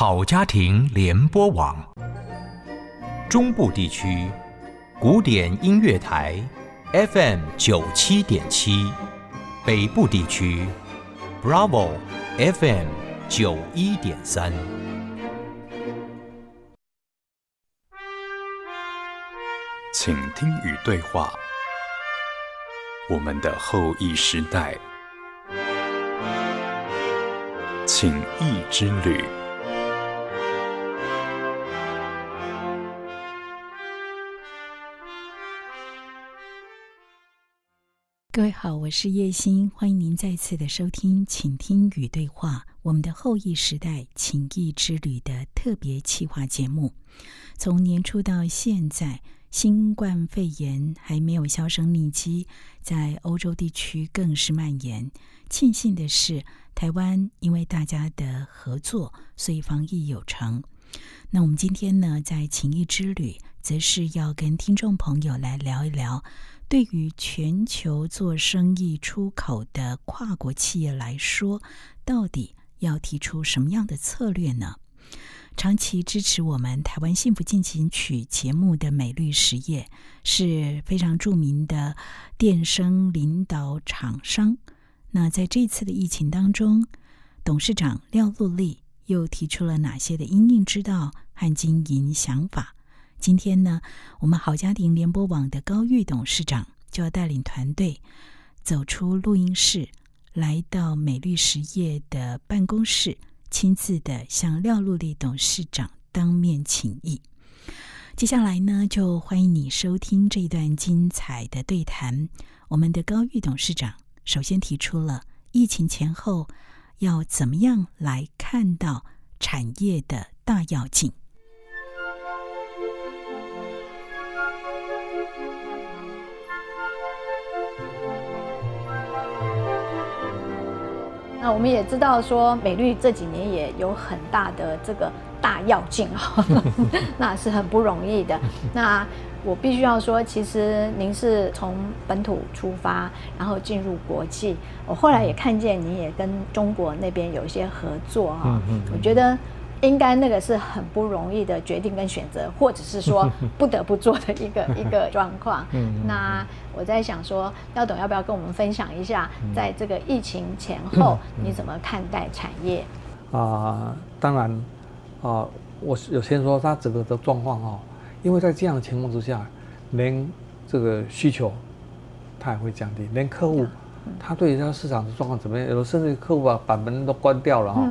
好家庭联播网，中部地区古典音乐台 FM 九七点七，北部地区 Bravo FM 九一点三。请听与对话，我们的后裔时代，请益之旅。各位好，我是叶欣，欢迎您再次的收听《请听与对话》我们的后裔时代情谊之旅的特别企划节目。从年初到现在，新冠肺炎还没有销声匿迹，在欧洲地区更是蔓延。庆幸的是，台湾因为大家的合作，所以防疫有成。那我们今天呢，在情谊之旅，则是要跟听众朋友来聊一聊。对于全球做生意出口的跨国企业来说，到底要提出什么样的策略呢？长期支持我们台湾幸福进行曲节目的美律实业是非常著名的电声领导厂商。那在这次的疫情当中，董事长廖陆丽又提出了哪些的因应之道和经营想法？今天呢，我们好家庭联播网的高玉董事长就要带领团队走出录音室，来到美律实业的办公室，亲自的向廖陆丽董事长当面请益。接下来呢，就欢迎你收听这一段精彩的对谈。我们的高玉董事长首先提出了疫情前后要怎么样来看到产业的大要紧。那我们也知道说，美绿这几年也有很大的这个大要进哈，那是很不容易的。那我必须要说，其实您是从本土出发，然后进入国际。我后来也看见您也跟中国那边有一些合作啊，我觉得。应该那个是很不容易的决定跟选择，或者是说 不得不做的一个 一个状况。那我在想说，廖董要不要跟我们分享一下，在这个疫情前后，你怎么看待产业？啊，当然，啊，我有先说它整个的状况哦，因为在这样的情况之下，连这个需求它也会降低，连客户他对这个市场的状况怎么样，有的甚至客户把把门都关掉了哈。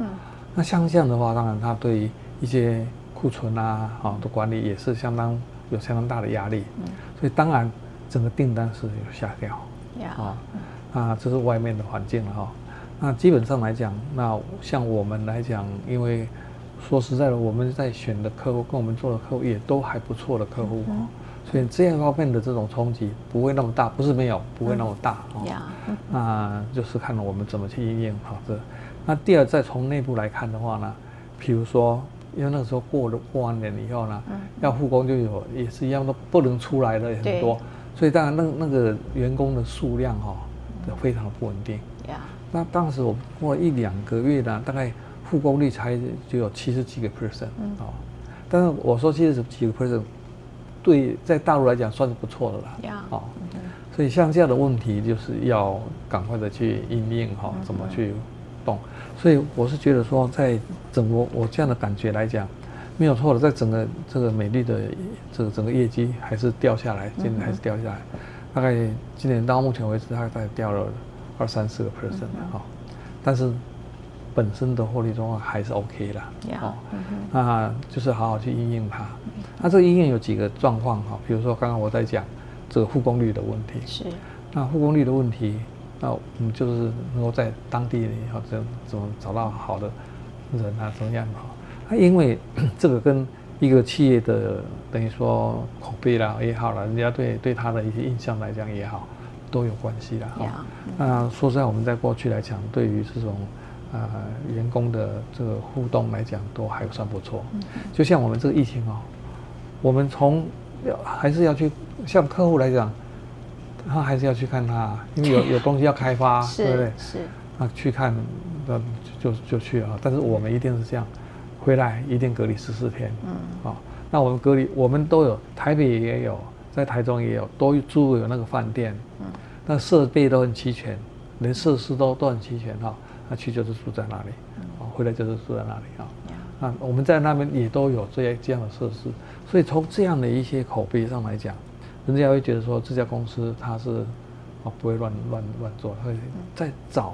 那像这样的话，当然它对于一些库存啊，啊的管理也是相当有相当大的压力。嗯，所以当然整个订单是有下掉。啊，啊，这是外面的环境了哈。那基本上来讲，那像我们来讲，因为说实在的，我们在选的客户跟我们做的客户也都还不错的客户，所以这样方面的这种冲击不会那么大，不是没有，不会那么大。啊，那就是看我们怎么去应用好这。那第二，再从内部来看的话呢，比如说，因为那个时候过了过完年以后呢，要复工就有也是一样都不能出来的很多，所以当然那那个员工的数量哈，非常的不稳定。那当时我过了一两个月呢，大概复工率才就有七十几个 percent 哦，但是我说七十几个 percent，对在大陆来讲算是不错的了。哦，所以像这样的问题就是要赶快的去应应哈，怎么去。动，所以我是觉得说，在整个我这样的感觉来讲，没有错的，在整个这个美丽的这个整个业绩还是掉下来，今年还是掉下来，大概今年到目前为止，大概掉了二三四个 percent 哈，但是本身的获利状况还是 OK 的，哦，那就是好好去应用它。那这个应用有几个状况哈，比如说刚刚我在讲这个复工率的问题，是，那复工率的问题。那我们就是能够在当地也好怎怎么找到好的人啊，怎么样哈？啊，因为这个跟一个企业的等于说口碑啦也好了，人家对对他的一些印象来讲也好，都有关系啦哈。那说实在，我们在过去来讲，对于这种呃员工的这个互动来讲，都还算不错。就像我们这个疫情哦，我们从要还是要去向客户来讲。他还是要去看他，因为有有东西要开发，对不对？是。那去看，那就就去啊。但是我们一定是这样，回来一定隔离十四天。嗯，啊，那我们隔离，我们都有，台北也有，在台中也有，都住有那个饭店。嗯，那设备都很齐全，连设施都都很齐全哈。那去就是住在那里，啊，回来就是住在那里啊。那，我们在那边也都有这些这样的设施，所以从这样的一些口碑上来讲，人家会觉得说这家公司它是啊不会乱乱乱做，会在找。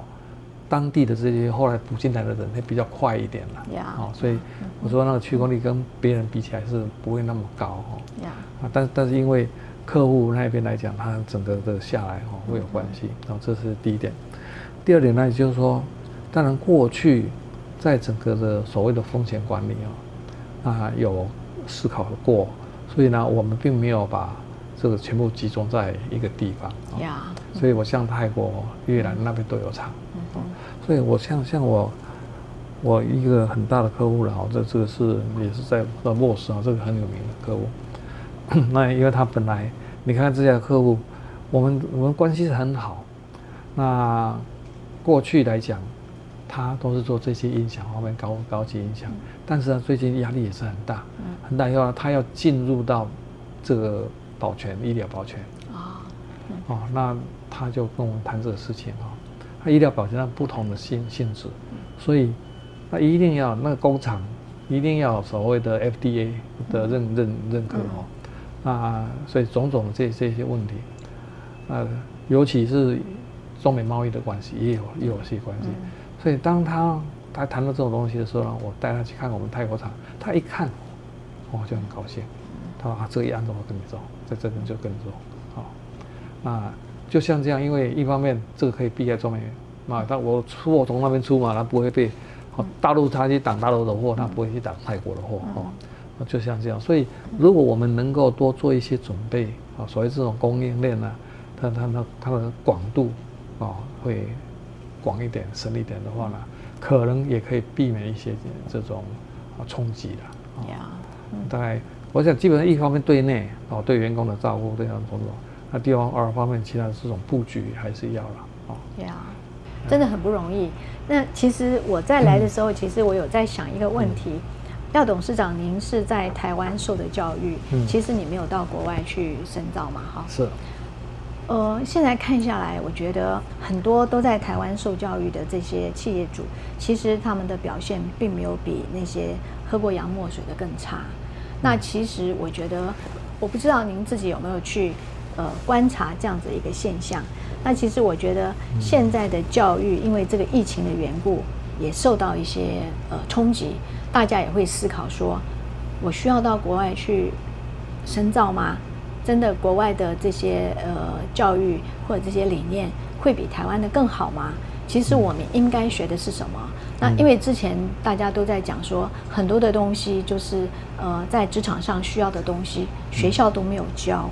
当地的这些后来补进来的人会比较快一点了，啊，所以我说那个驱功力跟别人比起来是不会那么高哦，啊，但但是因为客户那边来讲，他整个的下来哦会有关系，然后这是第一点。第二点呢，也就是说，当然过去在整个的所谓的风险管理啊，啊有思考过，所以呢，我们并没有把这个全部集中在一个地方，呀，所以我像泰国、越南那边都有厂。所以，我像像我，我一个很大的客户了哈，这这个是也是在在莫斯啊，这个很有名的客户。那因为他本来，你看这家客户，我们我们关系是很好。那过去来讲，他都是做这些音响方面高高级音响，但是呢，最近压力也是很大，很大，要他要进入到这个保全医疗保全。啊，哦，那他就跟我们谈这个事情啊。他医疗保健上不同的性性质，所以那一定要那个工厂一定要所谓的 FDA 的认认认可哦，那，所以种种的这这些问题，呃，尤其是中美贸易的关系也有也有些关系，所以当他他谈到这种东西的时候呢，我带他去看我们泰国厂，他一看，我就很高兴，他说啊，这一案子我跟你走，在这边就跟着走，好，那。就像这样，因为一方面这个可以避开中美嘛，但我出货从那边出嘛，它不会被大陆他去挡大陆的货，他不会去挡泰国的货哦。就像这样，所以如果我们能够多做一些准备啊，所谓这种供应链呢，它它它它的广度啊会广一点、深一点的话呢，可能也可以避免一些这种啊冲击的。啊，大概我想基本上一方面对内哦，对员工的照顾这样种种。那第二方面，其他的这种布局还是要了哦。对啊，真的很不容易。那其实我在来的时候，其实我有在想一个问题：廖董事长，您是在台湾受的教育，其实你没有到国外去深造嘛？哈，是。呃，现在看下来，我觉得很多都在台湾受教育的这些企业主，其实他们的表现并没有比那些喝过洋墨水的更差。那其实我觉得，我不知道您自己有没有去。呃，观察这样子一个现象，那其实我觉得现在的教育，因为这个疫情的缘故，也受到一些呃冲击，大家也会思考说，我需要到国外去深造吗？真的国外的这些呃教育或者这些理念会比台湾的更好吗？其实我们应该学的是什么？那因为之前大家都在讲说，很多的东西就是呃在职场上需要的东西，学校都没有教。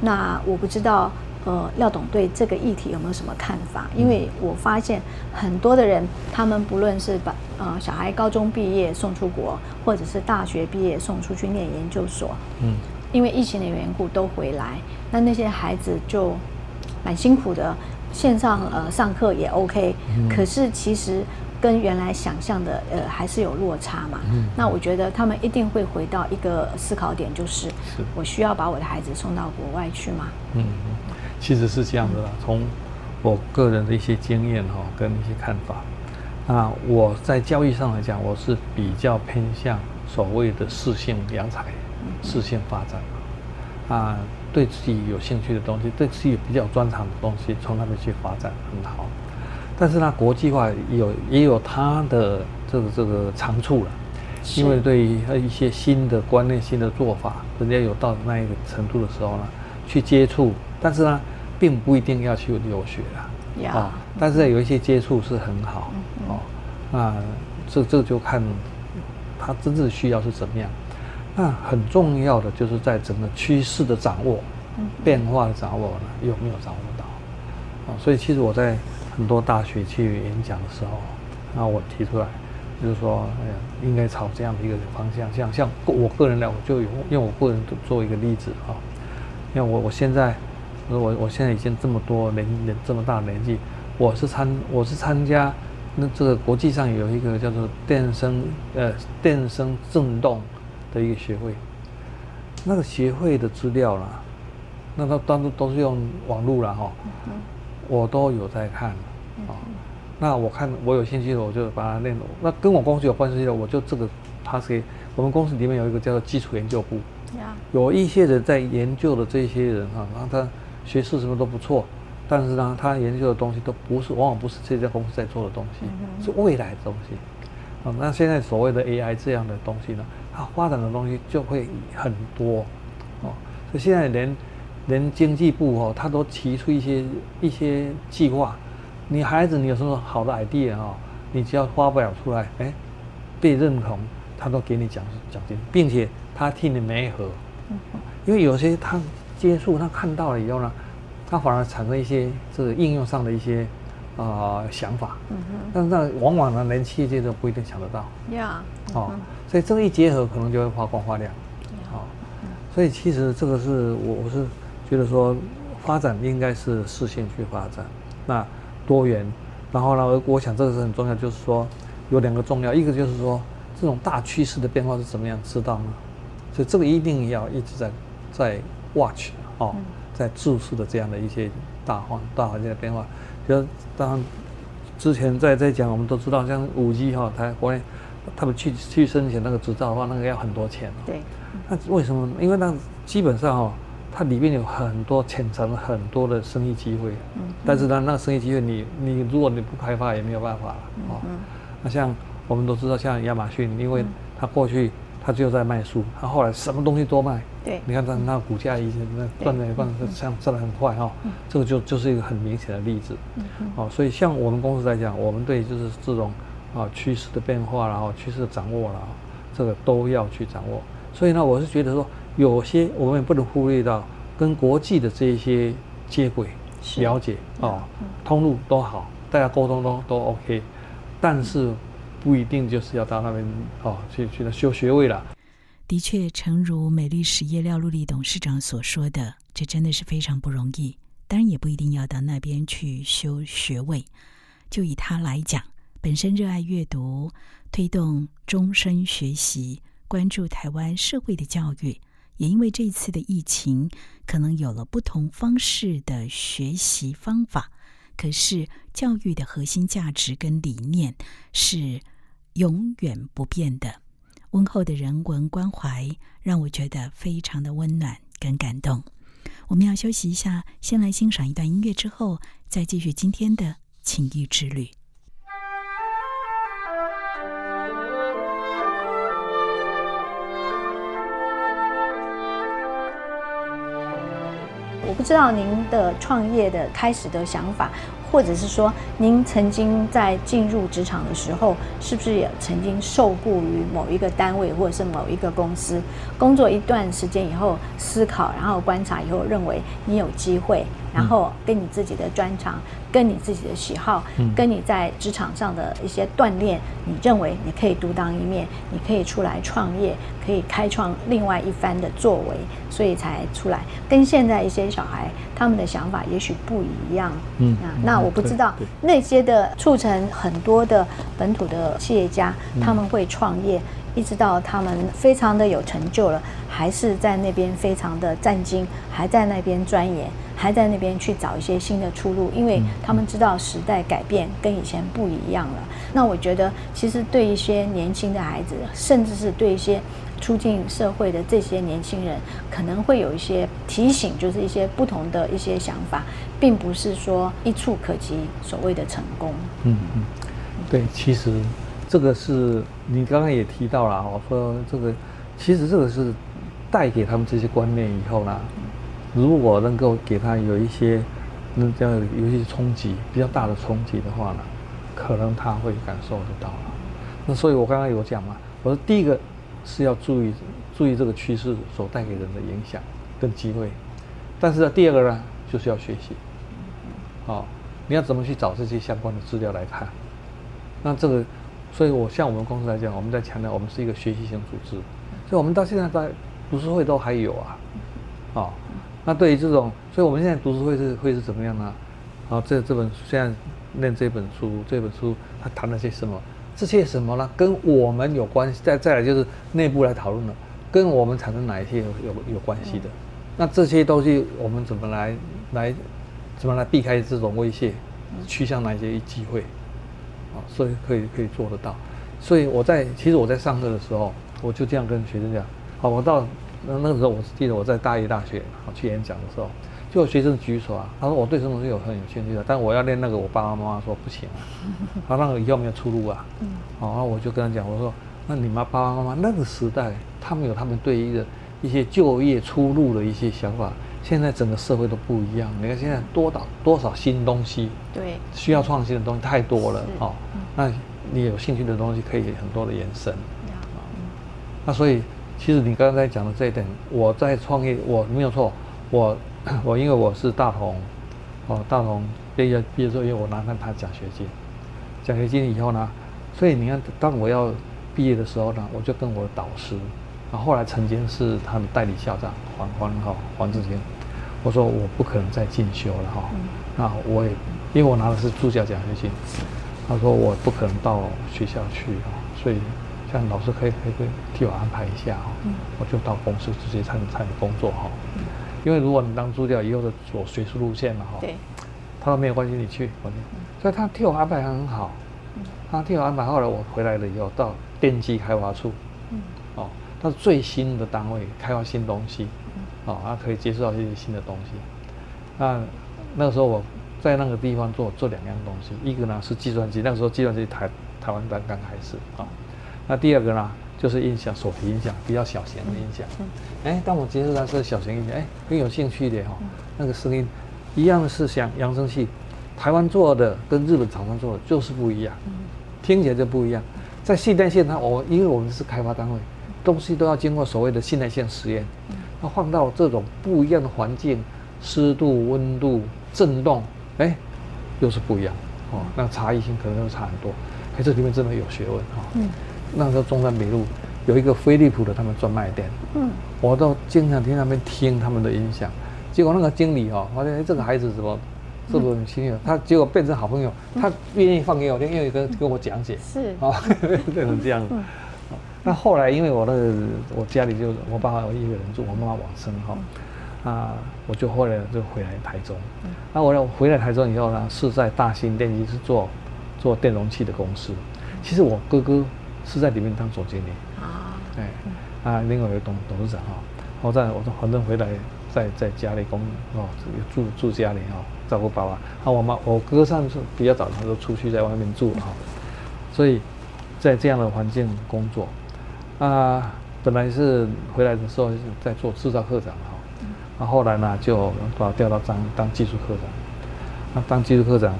那我不知道，呃，廖董对这个议题有没有什么看法？因为我发现很多的人，他们不论是把呃小孩高中毕业送出国，或者是大学毕业送出去念研究所，嗯，因为疫情的缘故都回来，那那些孩子就蛮辛苦的，线上呃上课也 OK，可是其实。跟原来想象的，呃，还是有落差嘛。嗯。那我觉得他们一定会回到一个思考点，就是我需要把我的孩子送到国外去吗？嗯，其实是这样的啦。从我个人的一些经验哈，跟一些看法，那，我在教育上来讲，我是比较偏向所谓的适性扬才、适性发展啊，对自己有兴趣的东西，对自己比较专长的东西，从那边去发展很好。但是呢，国际化有也有它的这个这个长处了，因为对于一些新的观念、新的做法，人家有到那一个程度的时候呢，去接触，但是呢，并不一定要去留学了，啊，但是有一些接触是很好，哦，那这这就看他真正需要是怎么样，那很重要的就是在整个趋势的掌握，变化的掌握呢，有没有掌握到，啊，所以其实我在。很多大学去演讲的时候，那我提出来，就是说，哎呀，应该朝这样的一个方向，像像我个人来，我就有用我个人做一个例子啊。因为我我现在，我我现在已经这么多年年这么大年纪，我是参我是参加那这个国际上有一个叫做电声呃电声振动的一个协会，那个协会的资料啦，那它当初都是用网络了哈，我都有在看啊。那我看我有兴趣的，我就把它练。那跟我公司有关系的，我就这个他是我们公司里面有一个叫做基础研究部，有一些人在研究的这些人哈，然后他学识什么都不错。但是呢，他研究的东西都不是，往往不是这家公司在做的东西，是未来的东西。啊，那现在所谓的 AI 这样的东西呢，它发展的东西就会很多，哦，所以现在连连经济部哦，他都提出一些一些计划。你孩子，你有什么好的 idea 啊？你只要发表出来，哎，被认同，他都给你奖奖金，并且他替你媒合。因为有些他接触，他看到了以后呢。他反而产生一些这个应用上的一些啊想法，嗯哼，但是那往往呢，连企业界都不一定想得到，呀，哦，所以这个一结合，可能就会发光发亮，好，所以其实这个是我我是觉得说，发展应该是视线去发展，那多元，然后呢，我想这个是很重要，就是说有两个重要，一个就是说这种大趋势的变化是怎么样知道吗？所以这个一定要一直在在 watch 哦。在注视的这样的一些大环大环境的变化，就当然之前在在讲，我们都知道，像五 G 哈，台国内他们去去申请那个执照的话，那个要很多钱。对。那为什么？因为那基本上哈，它里面有很多潜藏了很多的生意机会。嗯。但是呢，那个生意机会，你你如果你不开发，也没有办法了。哦。那像我们都知道，像亚马逊，因为它过去。它就在卖书，它后来什么东西都卖。对，你看它那股价已经那赚的赚的像赚的很快哈，这个就就是一个很明显的例子。哦，所以像我们公司来讲，我们对就是这种啊趋势的变化然后趋势的掌握了，这个都要去掌握。所以呢，我是觉得说，有些我们也不能忽略到跟国际的这一些接轨、了解哦，通路都好，大家沟通都都 OK，但是。不一定就是要到那边哦，去去那修学位了。的确，诚如美丽实业廖陆丽董事长所说的，这真的是非常不容易。当然，也不一定要到那边去修学位。就以他来讲，本身热爱阅读，推动终身学习，关注台湾社会的教育，也因为这一次的疫情，可能有了不同方式的学习方法。可是，教育的核心价值跟理念是永远不变的。温厚的人文关怀让我觉得非常的温暖跟感动。我们要休息一下，先来欣赏一段音乐，之后再继续今天的情谊之旅。我不知道您的创业的开始的想法，或者是说您曾经在进入职场的时候，是不是也曾经受雇于某一个单位或者是某一个公司，工作一段时间以后，思考然后观察以后，认为你有机会。然后跟你自己的专长，跟你自己的喜好，跟你在职场上的一些锻炼，你认为你可以独当一面，你可以出来创业，可以开创另外一番的作为，所以才出来。跟现在一些小孩他们的想法也许不一样。嗯啊，那我不知道那些的促成很多的本土的企业家他们会创业。一直到他们非常的有成就了，还是在那边非常的战兢，还在那边钻研，还在那边去找一些新的出路，因为他们知道时代改变跟以前不一样了。那我觉得，其实对一些年轻的孩子，甚至是对一些出进社会的这些年轻人，可能会有一些提醒，就是一些不同的一些想法，并不是说一触可及所谓的成功。嗯嗯，对，其实。这个是你刚刚也提到了，我说这个其实这个是带给他们这些观念以后呢，如果能够给他有一些那这样有一些冲击比较大的冲击的话呢，可能他会感受得到了。那所以我刚刚有讲嘛，我说第一个是要注意注意这个趋势所带给人的影响跟机会，但是呢，第二个呢就是要学习，好，你要怎么去找这些相关的资料来看，那这个。所以，我像我们公司来讲，我们在强调我们是一个学习型组织，所以我们到现在在读书会都还有啊，哦，那对于这种，所以我们现在读书会是会是怎么样呢？啊，这这本现在念这本书，这本书它谈了些什么？这些什么呢？跟我们有关系。再再来就是内部来讨论了，跟我们产生哪一些有有有关系的？那这些东西我们怎么来来怎么来避开这种威胁，趋向哪一些机会？啊，所以可以可以做得到。所以我在其实我在上课的时候，我就这样跟学生讲。好，我到那那个时候，我记得我在大一大学好去演讲的时候。就有学生举手啊，他说我对什么东西有很有兴趣的，但我要练那个，我爸爸妈妈说不行啊，他那个以后没有出路啊。嗯，好，那我就跟他讲，我说那你妈爸爸妈妈那个时代，他们有他们对一个一些就业出路的一些想法，现在整个社会都不一样。你看现在多少多少新东西，对，需要创新的东西太多了哦。那你有兴趣的东西可以很多的延伸。那所以其实你刚才讲的这一点，我在创业我没有错，我。我因为我是大同，哦，大同毕业毕业之后，因为我拿到他奖学金，奖学金以后呢，所以你看，当我要毕业的时候呢，我就跟我的导师，啊，后后来曾经是他的代理校长黄黄哈黄志坚，我说我不可能再进修了哈，那我也因为我拿的是助教奖学金，他说我不可能到学校去哈，所以像老师可以可以替我安排一下哈，我就到公司直接参参与工作哈。因为如果你当助教，以后的走学术路线嘛，哈，对，他说没有关系，你去，所以他替我安排很好，他替我安排。后来我回来了以后，到电机开发处，嗯，哦，他是最新的单位，开发新东西，哦，它可以接触到一些新的东西。那那个时候我在那个地方做做两样东西，一个呢是计算机，那个时候计算机台台湾刚刚开始啊，那第二个呢？就是音响，手提音响，比较小型的音响。哎，当我接触到是小型音响，哎，很有兴趣的哈。那个声音，一样的是像扬声器，台湾做的跟日本厂商做的就是不一样，听起来就不一样。在信赖线它，我因为我们是开发单位，东西都要经过所谓的信赖性实验。那放到这种不一样的环境，湿度、温度、震动，哎，又是不一样。哦，那差异性可能又差很多。哎，这里面真的有学问哈。嗯那时候中山北路有一个飞利浦的他们专卖店，嗯，我都经常听他们听他们的音响，结果那个经理哦，发现哎这个孩子怎么是不是很亲热？他结果变成好朋友，他愿意放给我听，愿意跟跟我讲解，是啊，变成这样。那后来因为我的我家里就我爸爸我一个人住，我妈妈往生哈，啊，我就后来就回来台中。那我回来台中以后呢，是在大兴电机是做做电容器的公司。其实我哥哥。是在里面当总经理啊，哎，啊，另外一个董董事长哈，我在我说反正回来在在家里工哦，住住家里哈，照顾爸爸。啊，我妈我哥上次比较早，他都出去在外面住哈，所以在这样的环境工作，啊，本来是回来的时候是在做制造科长哈，那后来呢就把我调到当当技术科长，那当技术科长，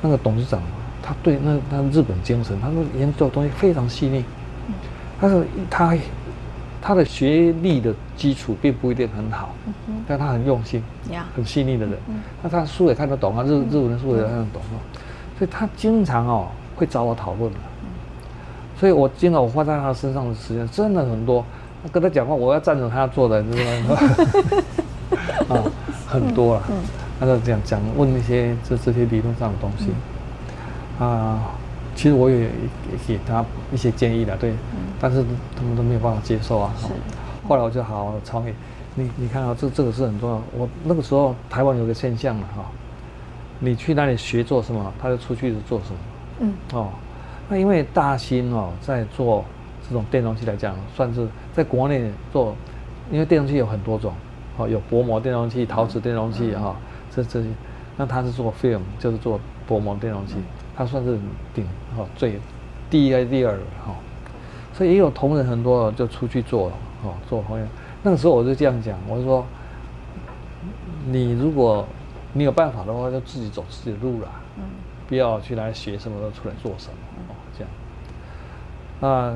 那个董事长。他对那那日本精神，他说研究的东西非常细腻。他是他他的学历的基础并不一定很好，但他很用心，很细腻的人。那他书也看得懂啊，日日文的书也看得懂啊，所以他经常哦会找我讨论的。所以我经常我花在他身上的时间真的很多。跟他讲话，我要赞成，他要坐在这啊，很多了。他就讲讲问那些这这些理论上的东西。啊，其实我也给他一些建议的，对，但是他们都没有办法接受啊。是。后来我就好好创业。你你看啊，这这个是很重要。我那个时候台湾有个现象嘛，哈，你去那里学做什么，他就出去做什么。嗯。哦，那因为大兴哦，在做这种电容器来讲，算是在国内做，因为电容器有很多种，哦，有薄膜电容器、陶瓷电容器哈，这这些，那他是做 film，就是做薄膜电容器。他算是顶哦最第一个第二哈，所以也有同仁很多就出去做了哦做朋友。那个时候我就这样讲，我说你如果你有办法的话，就自己走自己的路了，嗯，不要去来学什么，出来做什么。啊，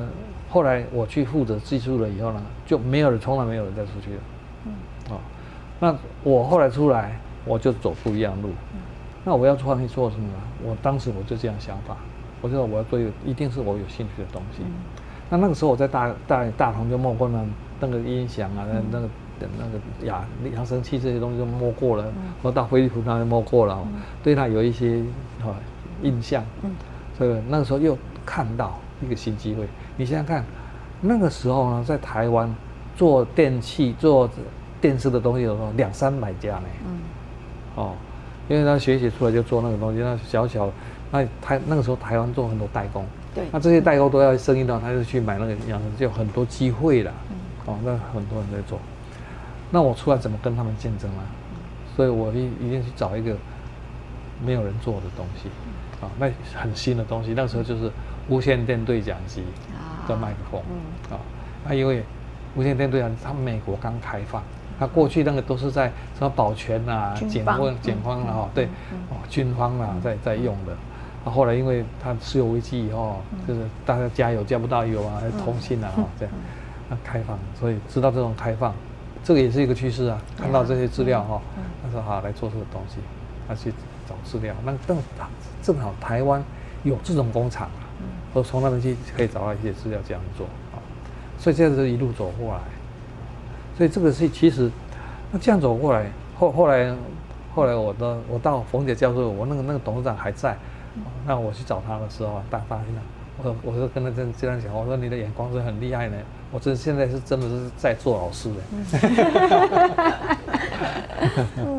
后来我去负责技术了以后呢，就没有人，从来没有人再出去了，嗯，哦，那我后来出来，我就走不一样路。那我要创业做什么呢？我当时我就这样想法，我觉得我要做一个一定是我有兴趣的东西。那那个时候我在大大大同就摸过那那个音响啊，那那个那个扬扬声器这些东西都摸过了，我到飞利浦那边摸过了，对他有一些哈印象。嗯，所以那个时候又看到一个新机会。你想想看，那个时候呢，在台湾做电器、做电视的东西有两三百家呢。嗯，哦，因为他学习出来就做那个东西，那小小，那台那个时候台湾做很多代工。对。那这些代工都要生意的话，他就去买那个扬声，就很多机会了。嗯。哦，那很多人在做。那我出来怎么跟他们竞争啊？所以我一一定去找一个没有人做的东西，啊，那很新的东西。那时候就是无线电对讲机的麦克风，啊，那因为无线电对讲，它美国刚开放，它过去那个都是在什么保全啊、检温、检方啊，哈，对，哦，军方啊在在用的。啊，后来因为它石油危机以后，就是大家加油加不到油啊，通信啊，哈，这样，那开放，所以知道这种开放。这个也是一个趋势啊！看到这些资料哈，他说好来做这个东西，他去找资料。那正正好台湾有这种工厂啊，我从那边去可以找到一些资料这样做啊。所以这样子一路走过来，所以这个是其实那这样走过来，后后来后来我的我到冯姐教授，我那个那个董事长还在，那我去找他的时候，大发现了，我我就跟他这这样讲，我说你的眼光是很厉害的。我这现在是真的是在做老师的。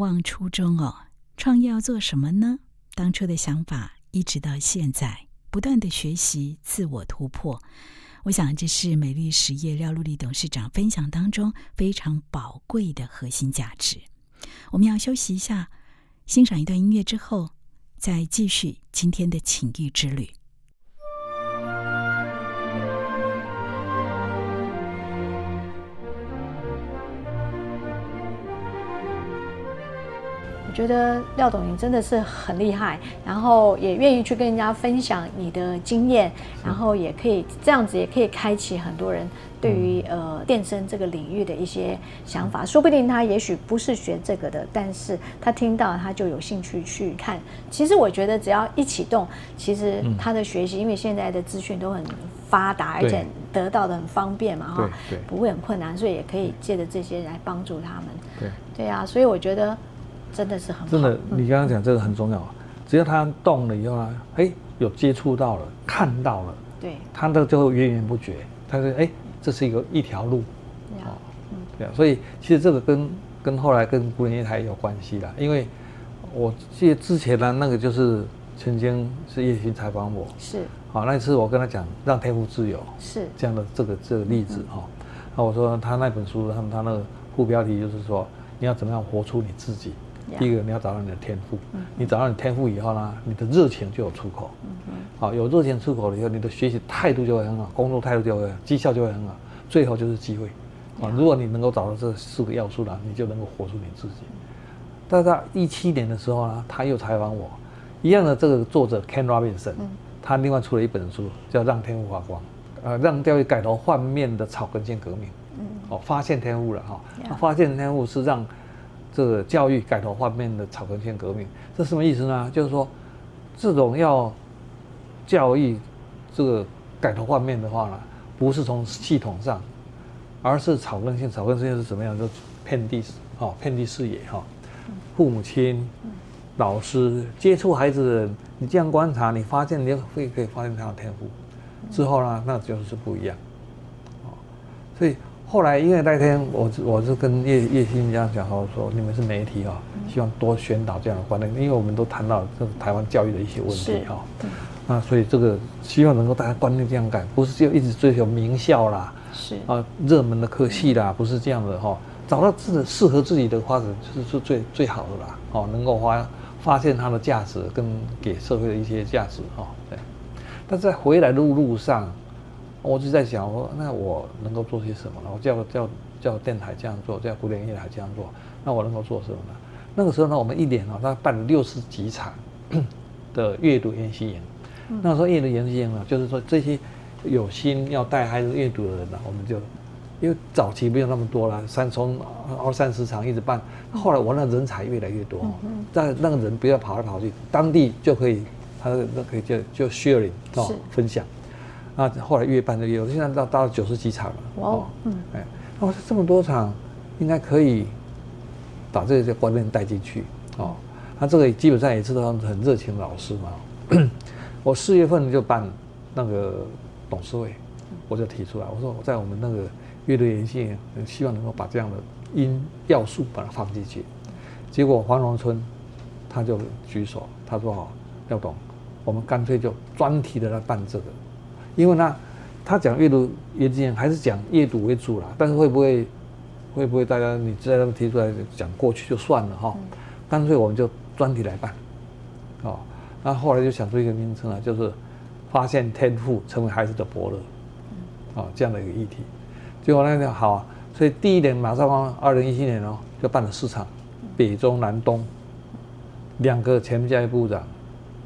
忘初衷哦，创业要做什么呢？当初的想法一直到现在，不断的学习，自我突破。我想这是美丽实业廖陆丽董事长分享当中非常宝贵的核心价值。我们要休息一下，欣赏一段音乐之后，再继续今天的情欲之旅。觉得廖董你真的是很厉害，然后也愿意去跟人家分享你的经验，然后也可以这样子，也可以开启很多人对于呃电声这个领域的一些想法。说不定他也许不是学这个的，但是他听到他就有兴趣去看。其实我觉得只要一启动，其实他的学习，因为现在的资讯都很发达，而且得到的很方便嘛，哈，不会很困难，所以也可以借着这些来帮助他们。对，对啊，所以我觉得。真的是很真的，你刚刚讲这个很重要，只要他动了以后呢，哎，有接触到了，看到了，对，他的就会源源不绝。他说，哎，这是一个一条路，哦，对啊，所以其实这个跟跟后来跟古典乐台有关系啦，因为我记得之前呢，那个就是曾经是叶欣采访我，是，好，那一次我跟他讲让天赋自由，是。这样的这个这个例子哈，那我说他那本书，他们他那个副标题就是说你要怎么样活出你自己。第一个，你要找到你的天赋。你找到你天赋以后呢，你的热情就有出口。好，有热情出口了以后，你的学习态度就会很好，工作态度就会，绩效就会很好。最后就是机会。啊，如果你能够找到这四个要素呢，你就能够活出你自己。但在一七年的时候呢，他又采访我，一样的这个作者 Ken Robinson，他另外出了一本书叫《让天赋发光》，呃，让教育改头换面的草根性革命。嗯，哦，发现天赋了哈，发现天赋是让。这个教育改头换面的草根性革命，这什么意思呢？就是说，这种要教育这个改头换面的话呢，不是从系统上，而是草根性。草根性是怎么样？就遍地哦，遍地视野哈，父母亲、老师接触孩子的，你这样观察，你发现你会可以发现他的天赋，之后呢，那就是不一样，所以。后来因为那天我我是跟叶叶欣这样讲，我说你们是媒体啊，希望多宣导这样的观念，因为我们都谈到这个台湾教育的一些问题哈，那，所以这个希望能够大家观念这样改，不是就一直追求名校啦，是。啊，热门的科系啦，不是这样的哈，找到自己适合自己的发展是是最最好的啦，哦，能够发发现它的价值跟给社会的一些价值哈，对，但在回来的路上。我就在想，我那我能够做些什么呢？我叫叫叫电台这样做，叫古典音乐台这样做，那我能够做什么呢？那个时候呢，我们一年啊，他办了六十几场的阅读研习营。那时候阅读研习营呢，就是说这些有心要带孩子阅读的人呢，我们就因为早期没有那么多了，三从二三十场一直办，后来我那人才越来越多，但那个人不要跑来跑去，当地就可以，他那可以就就 sharing 哦，分享。那后来越办越有，现在到到了九十几场了。哦，嗯，哎，我说，这么多场，应该可以把这些观念带进去哦。那这个基本上也是他们很热情的老师嘛。我四月份就办那个董事会，我就提出来，我说我在我们那个乐队演戏，希望能够把这样的音要素把它放进去。结果黄荣春他就举手，他说：“哦，廖董，我们干脆就专题的来办这个，因为呢，他讲阅读演讲还是讲阅读为主啦，但是会不会会不会大家你在那么提出来讲过去就算了哈？干脆我们就专题来办，哦，那后来就想出一个名称了，就是发现天赋成为孩子的伯乐，哦，这样的一个议题。结果那就好啊，所以第一年马上二零一七年哦，就办了四场。”北中南东两个前教育部长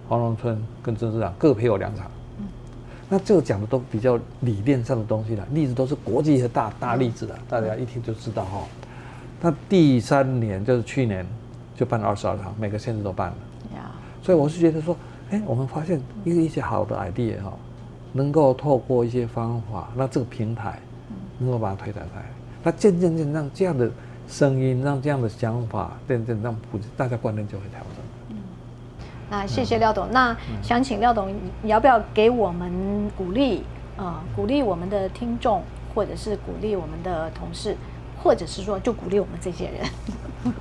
黄荣春跟曾市长各陪我两场，那这个讲的都比较理念上的东西了，例子都是国际的大大例子了，大家一听就知道哈。那第三年就是去年就办了二十二场，每个县市都办了。所以我是觉得说，哎，我们发现一个一些好的 idea 哈，能够透过一些方法，那这个平台能够把它推展开，那渐渐渐让这样的。声音让这样的想法渐渐让普及，大家观念就会调整。嗯，那谢谢廖董。那想请廖董，你要不要给我们鼓励啊？鼓励我们的听众，或者是鼓励我们的同事，或者是说就鼓励我们这些人。嗯。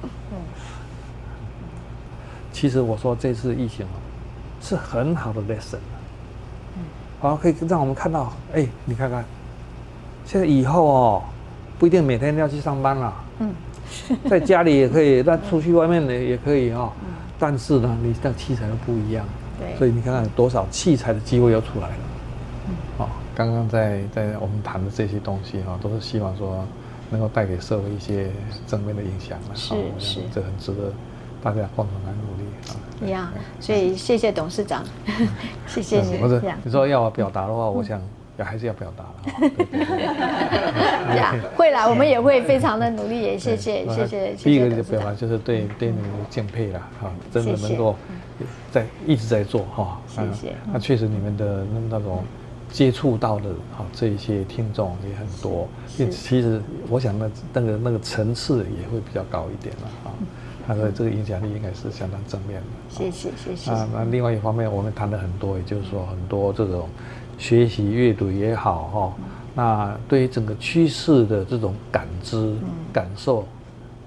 其实我说这次疫情哦，是很好的 lesson。嗯。好，可以让我们看到，哎，你看看，现在以后哦。不一定每天要去上班了，嗯，在家里也可以，但出去外面呢也可以哈。但是呢，你的器材又不一样，对，所以你看看多少器材的机会又出来了。嗯，哦，刚刚在在我们谈的这些东西哈，都是希望说能够带给社会一些正面的影响是是，这很值得大家共同来努力啊。一样，所以谢谢董事长，谢谢你。不是，你说要我表达的话，我想。也还是要表达了 呀，会啦，我们也会非常的努力，也谢谢谢谢。第一个就表达就是对对你们敬佩了哈，真的能够在一直在做哈，谢谢。那确实你们的那那种接触到的哈这一些听众也很多，其实我想那那个那个层次也会比较高一点了啊，他的这个影响力应该是相当正面的。谢谢谢谢。啊，那另外一方面我们谈了很多，也就是说很多这种。学习阅读也好哈那对于整个趋势的这种感知感受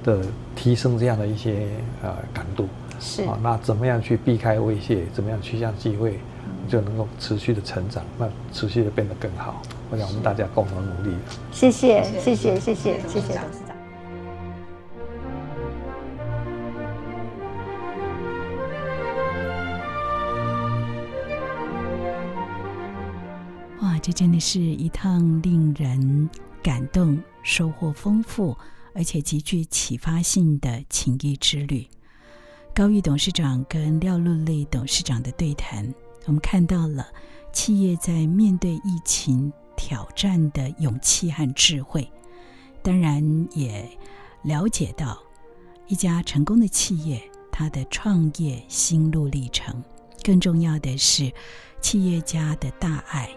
的提升这样的一些呃感度是。啊那怎么样去避开威胁怎么样去向机会就能够持续的成长那持续的变得更好。我想我们大家共同努力。谢谢谢谢谢谢。谢谢董事长。这真的是一趟令人感动、收获丰富，而且极具启发性的情谊之旅。高玉董事长跟廖露丽董事长的对谈，我们看到了企业在面对疫情挑战的勇气和智慧，当然也了解到一家成功的企业它的创业心路历程。更重要的是，企业家的大爱。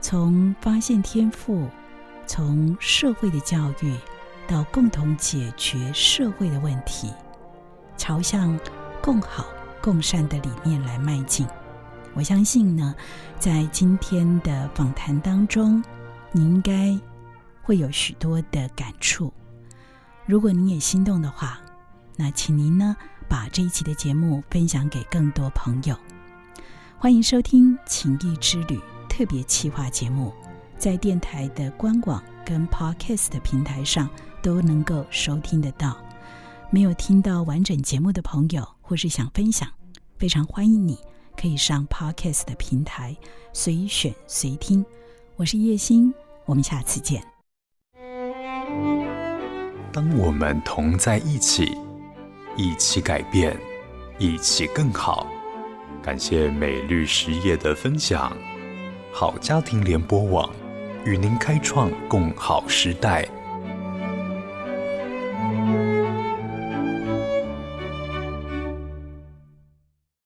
从发现天赋，从社会的教育，到共同解决社会的问题，朝向共好共善的理念来迈进。我相信呢，在今天的访谈当中，你应该会有许多的感触。如果你也心动的话，那请您呢把这一期的节目分享给更多朋友。欢迎收听《情谊之旅》。特别企划节目，在电台的官网跟 Podcast 的平台上都能够收听得到。没有听到完整节目的朋友，或是想分享，非常欢迎你可以上 Podcast 的平台随选随听。我是叶欣，我们下次见。当我们同在一起，一起改变，一起更好。感谢美律实业的分享。好家庭联播网，与您开创共好时代。